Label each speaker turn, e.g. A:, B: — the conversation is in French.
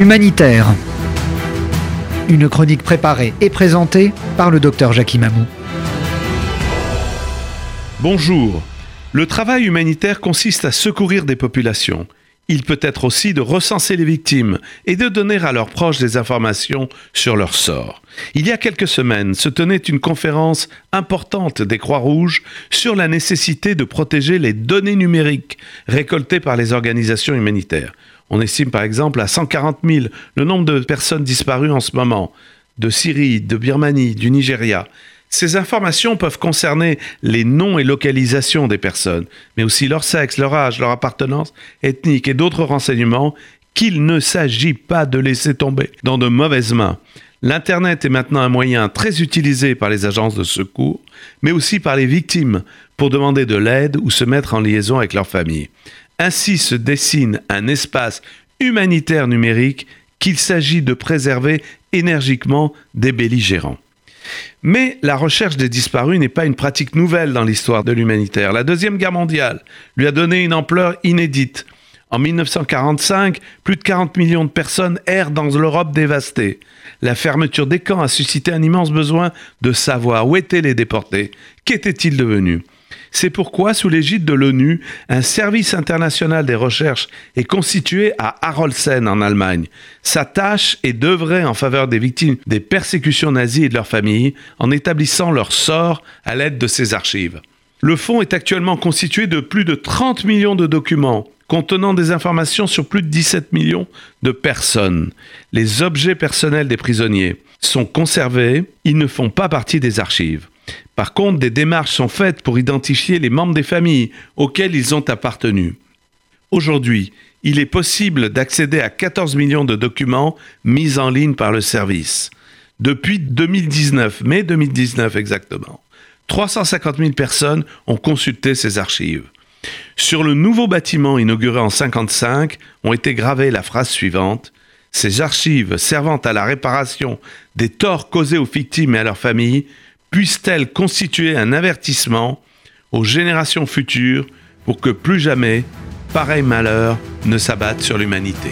A: Humanitaire. Une chronique préparée et présentée par le docteur Jackie Mamou.
B: Bonjour. Le travail humanitaire consiste à secourir des populations. Il peut être aussi de recenser les victimes et de donner à leurs proches des informations sur leur sort. Il y a quelques semaines se tenait une conférence importante des Croix-Rouges sur la nécessité de protéger les données numériques récoltées par les organisations humanitaires. On estime par exemple à 140 000 le nombre de personnes disparues en ce moment, de Syrie, de Birmanie, du Nigeria. Ces informations peuvent concerner les noms et localisations des personnes, mais aussi leur sexe, leur âge, leur appartenance ethnique et d'autres renseignements qu'il ne s'agit pas de laisser tomber dans de mauvaises mains. L'Internet est maintenant un moyen très utilisé par les agences de secours, mais aussi par les victimes pour demander de l'aide ou se mettre en liaison avec leur famille. Ainsi se dessine un espace humanitaire numérique qu'il s'agit de préserver énergiquement des belligérants. Mais la recherche des disparus n'est pas une pratique nouvelle dans l'histoire de l'humanitaire. La Deuxième Guerre mondiale lui a donné une ampleur inédite. En 1945, plus de 40 millions de personnes errent dans l'Europe dévastée. La fermeture des camps a suscité un immense besoin de savoir où étaient les déportés, qu'étaient-ils devenus? C'est pourquoi, sous l'égide de l'ONU, un service international des recherches est constitué à Harolsen en Allemagne. Sa tâche est d'œuvrer en faveur des victimes des persécutions nazies et de leurs familles en établissant leur sort à l'aide de ces archives. Le fonds est actuellement constitué de plus de 30 millions de documents contenant des informations sur plus de 17 millions de personnes. Les objets personnels des prisonniers sont conservés, ils ne font pas partie des archives. Par contre, des démarches sont faites pour identifier les membres des familles auxquelles ils ont appartenu. Aujourd'hui, il est possible d'accéder à 14 millions de documents mis en ligne par le service. Depuis 2019, mai 2019 exactement, 350 000 personnes ont consulté ces archives. Sur le nouveau bâtiment inauguré en 1955 ont été gravées la phrase suivante Ces archives servant à la réparation des torts causés aux victimes et à leurs familles puisse-t-elle constituer un avertissement aux générations futures pour que plus jamais pareil malheur ne s'abatte sur l'humanité.